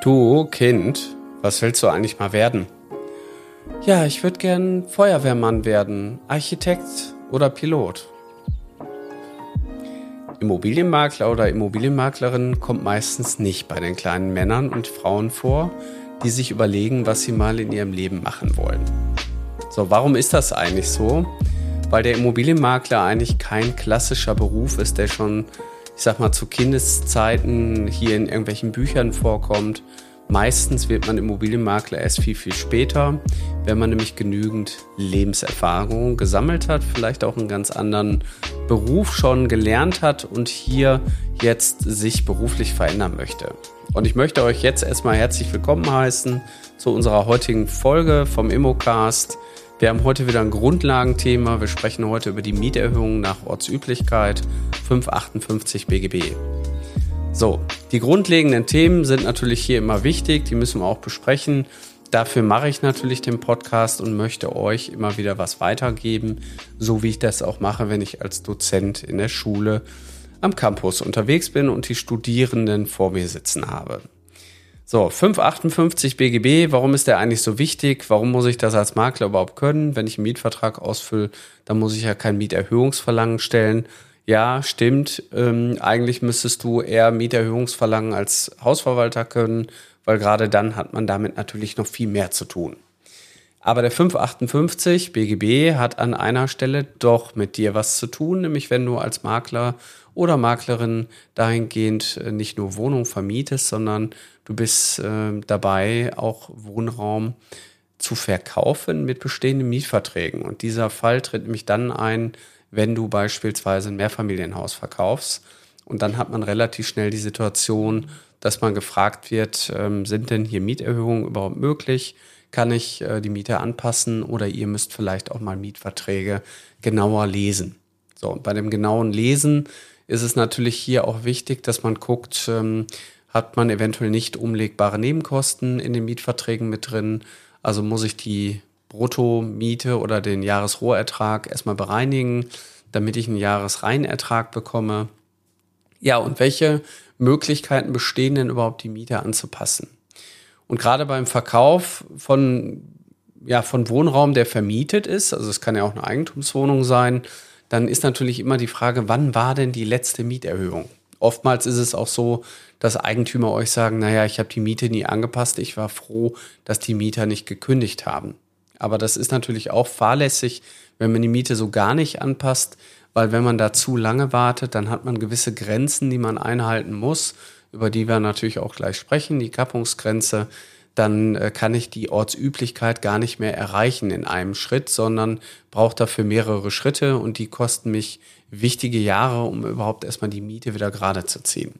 Du, Kind, was willst du eigentlich mal werden? Ja, ich würde gern Feuerwehrmann werden, Architekt oder Pilot. Immobilienmakler oder Immobilienmaklerin kommt meistens nicht bei den kleinen Männern und Frauen vor, die sich überlegen, was sie mal in ihrem Leben machen wollen. So, warum ist das eigentlich so? Weil der Immobilienmakler eigentlich kein klassischer Beruf ist, der schon ich sag mal, zu Kindeszeiten hier in irgendwelchen Büchern vorkommt. Meistens wird man Immobilienmakler erst viel, viel später, wenn man nämlich genügend Lebenserfahrung gesammelt hat, vielleicht auch einen ganz anderen Beruf schon gelernt hat und hier jetzt sich beruflich verändern möchte. Und ich möchte euch jetzt erstmal herzlich willkommen heißen zu unserer heutigen Folge vom Immocast. Wir haben heute wieder ein Grundlagenthema. Wir sprechen heute über die Mieterhöhung nach Ortsüblichkeit 558 BGB. So, die grundlegenden Themen sind natürlich hier immer wichtig, die müssen wir auch besprechen. Dafür mache ich natürlich den Podcast und möchte euch immer wieder was weitergeben, so wie ich das auch mache, wenn ich als Dozent in der Schule am Campus unterwegs bin und die Studierenden vor mir sitzen habe. So, 558 BGB, warum ist der eigentlich so wichtig? Warum muss ich das als Makler überhaupt können? Wenn ich einen Mietvertrag ausfülle, dann muss ich ja kein Mieterhöhungsverlangen stellen. Ja, stimmt. Ähm, eigentlich müsstest du eher Mieterhöhungsverlangen als Hausverwalter können, weil gerade dann hat man damit natürlich noch viel mehr zu tun. Aber der 558 BGB hat an einer Stelle doch mit dir was zu tun, nämlich wenn du als Makler oder Maklerin dahingehend äh, nicht nur Wohnung vermietest, sondern du bist äh, dabei, auch Wohnraum zu verkaufen mit bestehenden Mietverträgen. Und dieser Fall tritt nämlich dann ein, wenn du beispielsweise ein Mehrfamilienhaus verkaufst. Und dann hat man relativ schnell die Situation, dass man gefragt wird, ähm, sind denn hier Mieterhöhungen überhaupt möglich? Kann ich äh, die Miete anpassen oder ihr müsst vielleicht auch mal Mietverträge genauer lesen? So, und bei dem genauen Lesen ist es natürlich hier auch wichtig, dass man guckt, ähm, hat man eventuell nicht umlegbare Nebenkosten in den Mietverträgen mit drin. Also muss ich die Bruttomiete oder den Jahresrohertrag erstmal bereinigen, damit ich einen Jahresreinertrag bekomme. Ja, und welche Möglichkeiten bestehen denn überhaupt, die Miete anzupassen? Und gerade beim Verkauf von, ja, von Wohnraum, der vermietet ist, also es kann ja auch eine Eigentumswohnung sein, dann ist natürlich immer die Frage, wann war denn die letzte Mieterhöhung? Oftmals ist es auch so, dass Eigentümer euch sagen, naja, ich habe die Miete nie angepasst, ich war froh, dass die Mieter nicht gekündigt haben. Aber das ist natürlich auch fahrlässig, wenn man die Miete so gar nicht anpasst, weil wenn man da zu lange wartet, dann hat man gewisse Grenzen, die man einhalten muss, über die wir natürlich auch gleich sprechen, die Kappungsgrenze dann äh, kann ich die Ortsüblichkeit gar nicht mehr erreichen in einem Schritt, sondern brauche dafür mehrere Schritte und die kosten mich wichtige Jahre, um überhaupt erstmal die Miete wieder gerade zu ziehen.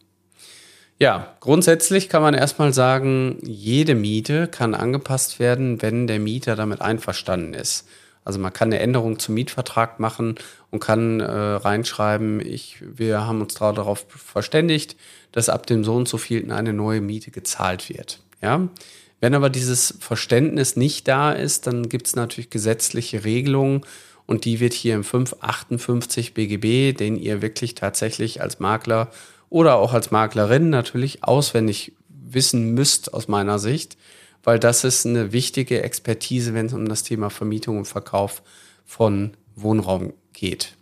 Ja, grundsätzlich kann man erstmal sagen, jede Miete kann angepasst werden, wenn der Mieter damit einverstanden ist. Also man kann eine Änderung zum Mietvertrag machen und kann äh, reinschreiben, ich, wir haben uns darauf verständigt, dass ab dem so und so vielten eine neue Miete gezahlt wird. Ja, wenn aber dieses Verständnis nicht da ist, dann gibt es natürlich gesetzliche Regelungen und die wird hier im 558 BGB, den ihr wirklich tatsächlich als Makler oder auch als Maklerin natürlich auswendig wissen müsst aus meiner Sicht, weil das ist eine wichtige Expertise, wenn es um das Thema Vermietung und Verkauf von Wohnraum geht.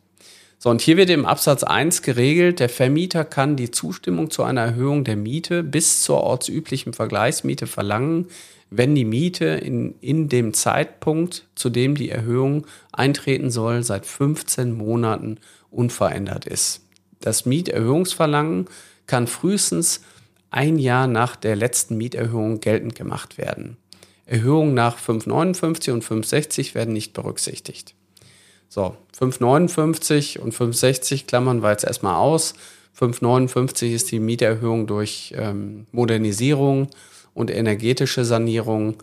So, und hier wird im Absatz 1 geregelt, der Vermieter kann die Zustimmung zu einer Erhöhung der Miete bis zur ortsüblichen Vergleichsmiete verlangen, wenn die Miete in, in dem Zeitpunkt, zu dem die Erhöhung eintreten soll, seit 15 Monaten unverändert ist. Das Mieterhöhungsverlangen kann frühestens ein Jahr nach der letzten Mieterhöhung geltend gemacht werden. Erhöhungen nach 559 und 560 werden nicht berücksichtigt. So, 5,59 und 5,60 klammern wir jetzt erstmal aus. 5,59 ist die Mieterhöhung durch ähm, Modernisierung und energetische Sanierung.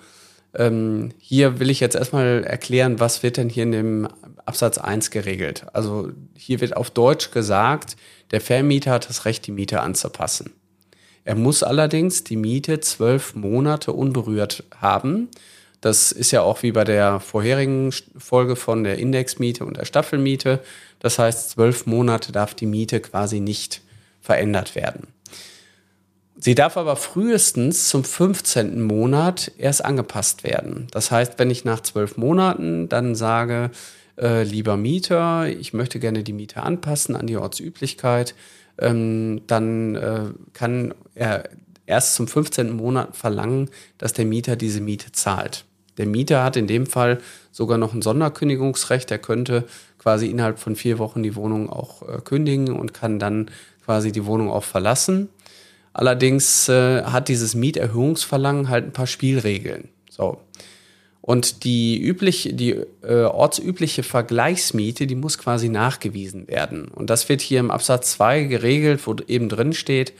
Ähm, hier will ich jetzt erstmal erklären, was wird denn hier in dem Absatz 1 geregelt. Also hier wird auf Deutsch gesagt, der Vermieter hat das Recht, die Miete anzupassen. Er muss allerdings die Miete zwölf Monate unberührt haben das ist ja auch wie bei der vorherigen Folge von der Indexmiete und der Staffelmiete. Das heißt, zwölf Monate darf die Miete quasi nicht verändert werden. Sie darf aber frühestens zum 15. Monat erst angepasst werden. Das heißt, wenn ich nach zwölf Monaten dann sage, äh, lieber Mieter, ich möchte gerne die Miete anpassen an die Ortsüblichkeit, ähm, dann äh, kann er erst zum 15. Monat verlangen, dass der Mieter diese Miete zahlt. Der Mieter hat in dem Fall sogar noch ein Sonderkündigungsrecht. Er könnte quasi innerhalb von vier Wochen die Wohnung auch äh, kündigen und kann dann quasi die Wohnung auch verlassen. Allerdings äh, hat dieses Mieterhöhungsverlangen halt ein paar Spielregeln. So. Und die übliche, die äh, ortsübliche Vergleichsmiete, die muss quasi nachgewiesen werden. Und das wird hier im Absatz 2 geregelt, wo eben drin steht,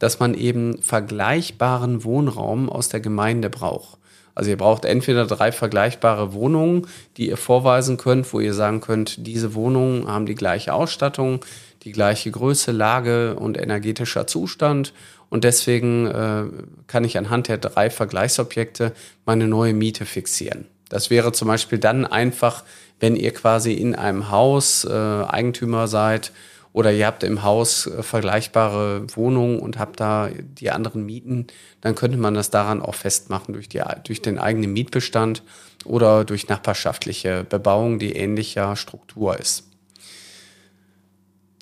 dass man eben vergleichbaren Wohnraum aus der Gemeinde braucht. Also ihr braucht entweder drei vergleichbare Wohnungen, die ihr vorweisen könnt, wo ihr sagen könnt, diese Wohnungen haben die gleiche Ausstattung, die gleiche Größe, Lage und energetischer Zustand und deswegen äh, kann ich anhand der drei Vergleichsobjekte meine neue Miete fixieren. Das wäre zum Beispiel dann einfach, wenn ihr quasi in einem Haus äh, Eigentümer seid oder ihr habt im Haus äh, vergleichbare Wohnungen und habt da die anderen Mieten, dann könnte man das daran auch festmachen durch, die, durch den eigenen Mietbestand oder durch nachbarschaftliche Bebauung, die ähnlicher Struktur ist.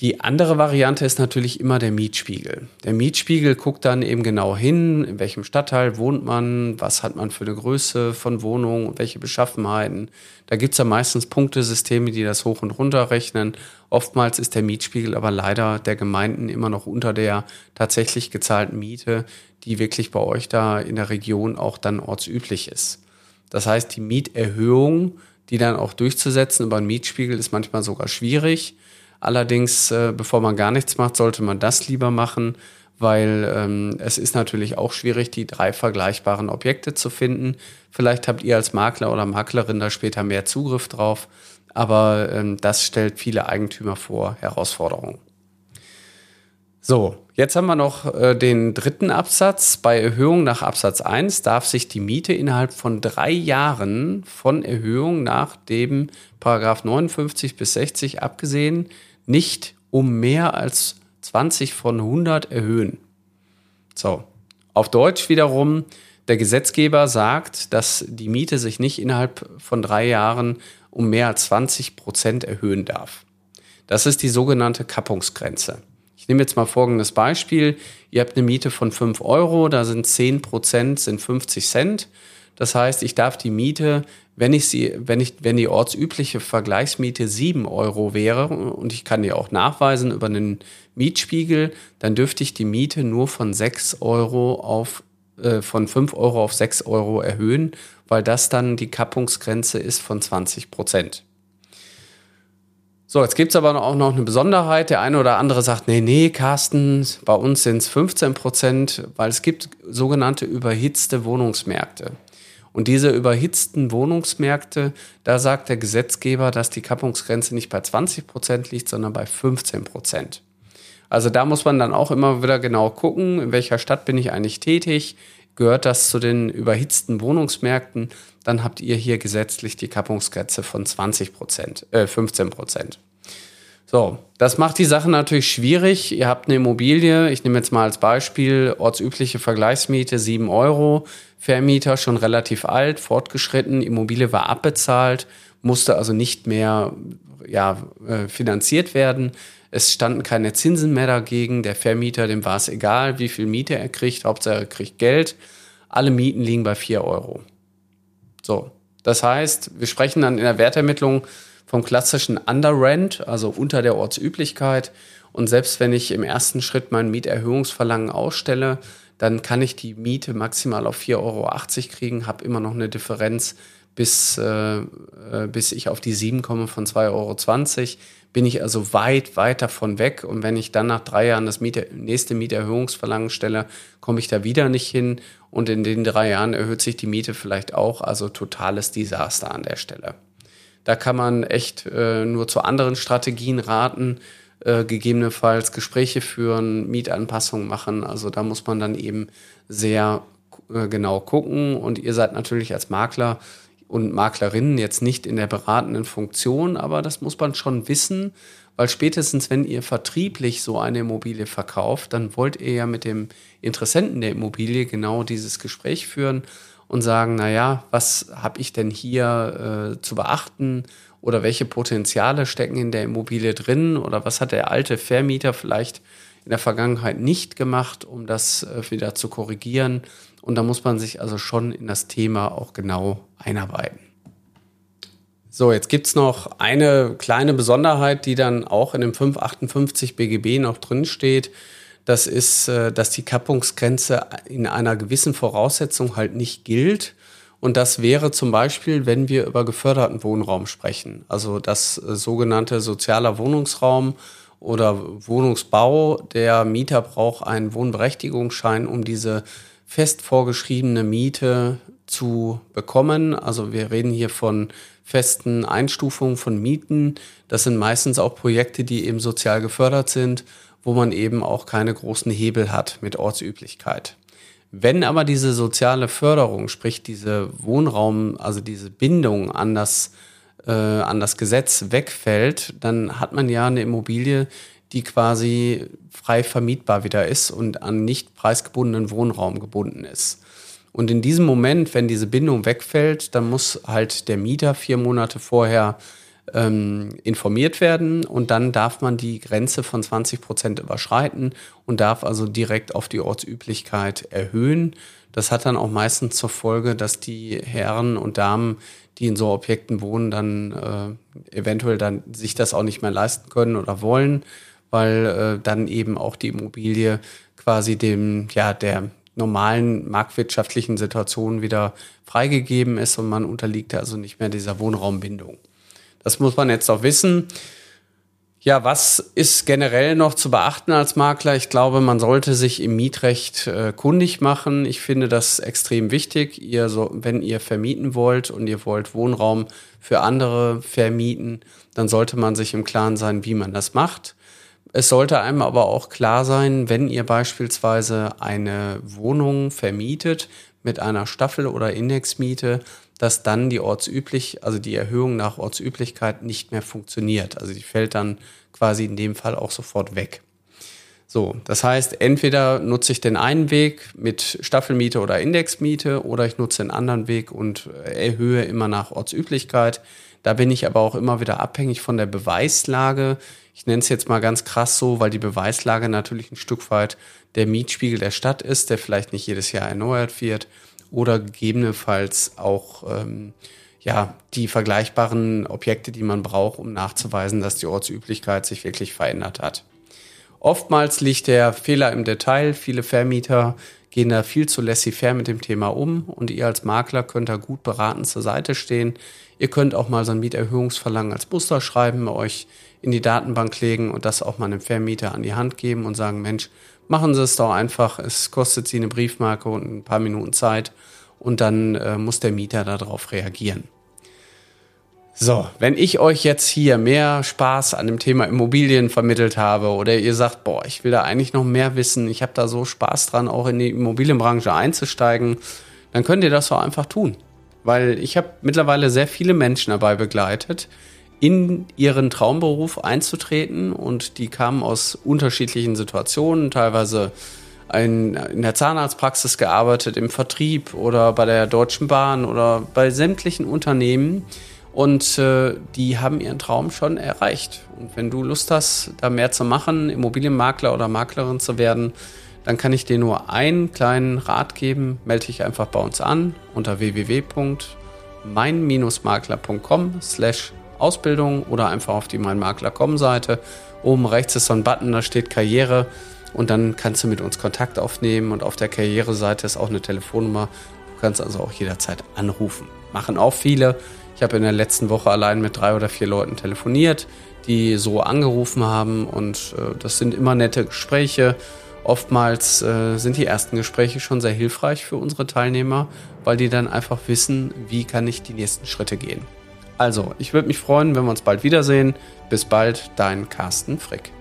Die andere Variante ist natürlich immer der Mietspiegel. Der Mietspiegel guckt dann eben genau hin, in welchem Stadtteil wohnt man, was hat man für eine Größe von Wohnung und welche Beschaffenheiten. Da gibt es ja meistens Punktesysteme, die das hoch und runter rechnen. Oftmals ist der Mietspiegel aber leider der Gemeinden immer noch unter der tatsächlich gezahlten Miete, die wirklich bei euch da in der Region auch dann ortsüblich ist. Das heißt, die Mieterhöhung, die dann auch durchzusetzen über einen Mietspiegel, ist manchmal sogar schwierig Allerdings, äh, bevor man gar nichts macht, sollte man das lieber machen, weil ähm, es ist natürlich auch schwierig, die drei vergleichbaren Objekte zu finden. Vielleicht habt ihr als Makler oder Maklerin da später mehr Zugriff drauf, aber ähm, das stellt viele Eigentümer vor Herausforderungen. So, jetzt haben wir noch äh, den dritten Absatz. Bei Erhöhung nach Absatz 1 darf sich die Miete innerhalb von drei Jahren von Erhöhung nach dem Paragraph 59 bis 60 abgesehen nicht um mehr als 20 von 100 erhöhen. So, auf Deutsch wiederum, der Gesetzgeber sagt, dass die Miete sich nicht innerhalb von drei Jahren um mehr als 20 Prozent erhöhen darf. Das ist die sogenannte Kappungsgrenze. Ich nehme jetzt mal folgendes Beispiel. Ihr habt eine Miete von 5 Euro, da sind 10 Prozent, sind 50 Cent. Das heißt, ich darf die Miete, wenn ich sie, wenn ich, wenn die ortsübliche Vergleichsmiete 7 Euro wäre und ich kann die auch nachweisen über einen Mietspiegel, dann dürfte ich die Miete nur von 6 Euro auf äh, von 5 Euro auf 6 Euro erhöhen, weil das dann die Kappungsgrenze ist von 20 Prozent. So, jetzt gibt es aber auch noch eine Besonderheit. Der eine oder andere sagt, nee, nee, Carsten, bei uns sind es 15 Prozent, weil es gibt sogenannte überhitzte Wohnungsmärkte. Und diese überhitzten Wohnungsmärkte, da sagt der Gesetzgeber, dass die Kappungsgrenze nicht bei 20 Prozent liegt, sondern bei 15 Prozent. Also da muss man dann auch immer wieder genau gucken, in welcher Stadt bin ich eigentlich tätig, gehört das zu den überhitzten Wohnungsmärkten, dann habt ihr hier gesetzlich die Kappungsgrenze von 20 Prozent, äh, 15 Prozent. So, das macht die Sache natürlich schwierig. Ihr habt eine Immobilie, ich nehme jetzt mal als Beispiel ortsübliche Vergleichsmiete 7 Euro, Vermieter schon relativ alt, fortgeschritten, Immobilie war abbezahlt, musste also nicht mehr ja, äh, finanziert werden. Es standen keine Zinsen mehr dagegen. Der Vermieter, dem war es egal, wie viel Miete er kriegt. Hauptsache er kriegt Geld. Alle Mieten liegen bei 4 Euro. So. Das heißt, wir sprechen dann in der Wertermittlung vom klassischen Underrent, also unter der Ortsüblichkeit. Und selbst wenn ich im ersten Schritt mein Mieterhöhungsverlangen ausstelle, dann kann ich die Miete maximal auf 4,80 Euro kriegen, habe immer noch eine Differenz, bis, äh, äh bis ich auf die 7 komme von 2,20 Euro. Bin ich also weit, weit davon weg. Und wenn ich dann nach drei Jahren das Miete, nächste Mieterhöhungsverlangen stelle, komme ich da wieder nicht hin. Und in den drei Jahren erhöht sich die Miete vielleicht auch. Also totales Desaster an der Stelle. Da kann man echt äh, nur zu anderen Strategien raten, äh, gegebenenfalls Gespräche führen, Mietanpassungen machen. Also da muss man dann eben sehr äh, genau gucken. Und ihr seid natürlich als Makler und Maklerinnen jetzt nicht in der beratenden Funktion, aber das muss man schon wissen, weil spätestens, wenn ihr vertrieblich so eine Immobilie verkauft, dann wollt ihr ja mit dem Interessenten der Immobilie genau dieses Gespräch führen und sagen, naja, was habe ich denn hier äh, zu beachten oder welche Potenziale stecken in der Immobilie drin oder was hat der alte Vermieter vielleicht in der Vergangenheit nicht gemacht, um das äh, wieder zu korrigieren. Und da muss man sich also schon in das Thema auch genau einarbeiten. So, jetzt gibt es noch eine kleine Besonderheit, die dann auch in dem 558 BGB noch drin steht. Das ist, äh, dass die Kappungsgrenze in einer gewissen Voraussetzung halt nicht gilt. Und das wäre zum Beispiel, wenn wir über geförderten Wohnraum sprechen. Also das äh, sogenannte sozialer Wohnungsraum oder Wohnungsbau. Der Mieter braucht einen Wohnberechtigungsschein, um diese fest vorgeschriebene Miete zu bekommen. Also wir reden hier von festen Einstufungen von Mieten. Das sind meistens auch Projekte, die eben sozial gefördert sind wo man eben auch keine großen Hebel hat mit Ortsüblichkeit. Wenn aber diese soziale Förderung, sprich diese Wohnraum, also diese Bindung an das, äh, an das Gesetz wegfällt, dann hat man ja eine Immobilie, die quasi frei vermietbar wieder ist und an nicht preisgebundenen Wohnraum gebunden ist. Und in diesem Moment, wenn diese Bindung wegfällt, dann muss halt der Mieter vier Monate vorher ähm, informiert werden und dann darf man die Grenze von 20 Prozent überschreiten und darf also direkt auf die Ortsüblichkeit erhöhen. Das hat dann auch meistens zur Folge, dass die Herren und Damen, die in so Objekten wohnen, dann äh, eventuell dann sich das auch nicht mehr leisten können oder wollen, weil äh, dann eben auch die Immobilie quasi dem, ja, der normalen marktwirtschaftlichen Situation wieder freigegeben ist und man unterliegt also nicht mehr dieser Wohnraumbindung. Das muss man jetzt auch wissen. Ja, was ist generell noch zu beachten als Makler? Ich glaube, man sollte sich im Mietrecht äh, kundig machen. Ich finde das extrem wichtig. Ihr so, wenn ihr vermieten wollt und ihr wollt Wohnraum für andere vermieten, dann sollte man sich im Klaren sein, wie man das macht. Es sollte einem aber auch klar sein, wenn ihr beispielsweise eine Wohnung vermietet mit einer Staffel- oder Indexmiete, dass dann die ortsüblich, also die Erhöhung nach Ortsüblichkeit nicht mehr funktioniert. Also die fällt dann quasi in dem Fall auch sofort weg. So, das heißt, entweder nutze ich den einen Weg mit Staffelmiete oder Indexmiete oder ich nutze den anderen Weg und erhöhe immer nach Ortsüblichkeit. Da bin ich aber auch immer wieder abhängig von der Beweislage. Ich nenne es jetzt mal ganz krass so, weil die Beweislage natürlich ein Stück weit der Mietspiegel der Stadt ist, der vielleicht nicht jedes Jahr erneuert wird oder gegebenenfalls auch ähm, ja, die vergleichbaren Objekte, die man braucht, um nachzuweisen, dass die Ortsüblichkeit sich wirklich verändert hat. Oftmals liegt der Fehler im Detail. Viele Vermieter gehen da viel zu laissez-faire mit dem Thema um und ihr als Makler könnt da gut beraten zur Seite stehen. Ihr könnt auch mal so ein Mieterhöhungsverlangen als Muster schreiben, euch in die Datenbank legen und das auch mal einem Vermieter an die Hand geben und sagen, Mensch, machen Sie es doch einfach. Es kostet Sie eine Briefmarke und ein paar Minuten Zeit und dann äh, muss der Mieter darauf reagieren. So, wenn ich euch jetzt hier mehr Spaß an dem Thema Immobilien vermittelt habe oder ihr sagt, boah, ich will da eigentlich noch mehr wissen, ich habe da so Spaß dran, auch in die Immobilienbranche einzusteigen, dann könnt ihr das doch einfach tun. Weil ich habe mittlerweile sehr viele Menschen dabei begleitet, in ihren Traumberuf einzutreten und die kamen aus unterschiedlichen Situationen, teilweise ein, in der Zahnarztpraxis gearbeitet, im Vertrieb oder bei der Deutschen Bahn oder bei sämtlichen Unternehmen und äh, die haben ihren Traum schon erreicht. Und wenn du Lust hast, da mehr zu machen, Immobilienmakler oder Maklerin zu werden, dann kann ich dir nur einen kleinen Rat geben. Melde dich einfach bei uns an unter www.mein-makler.com slash Ausbildung oder einfach auf die meinmakler.com Seite. Oben rechts ist so ein Button, da steht Karriere und dann kannst du mit uns Kontakt aufnehmen und auf der Karriereseite ist auch eine Telefonnummer. Du kannst also auch jederzeit anrufen. Machen auch viele. Ich habe in der letzten Woche allein mit drei oder vier Leuten telefoniert, die so angerufen haben und äh, das sind immer nette Gespräche. Oftmals äh, sind die ersten Gespräche schon sehr hilfreich für unsere Teilnehmer, weil die dann einfach wissen, wie kann ich die nächsten Schritte gehen. Also, ich würde mich freuen, wenn wir uns bald wiedersehen. Bis bald, dein Carsten Frick.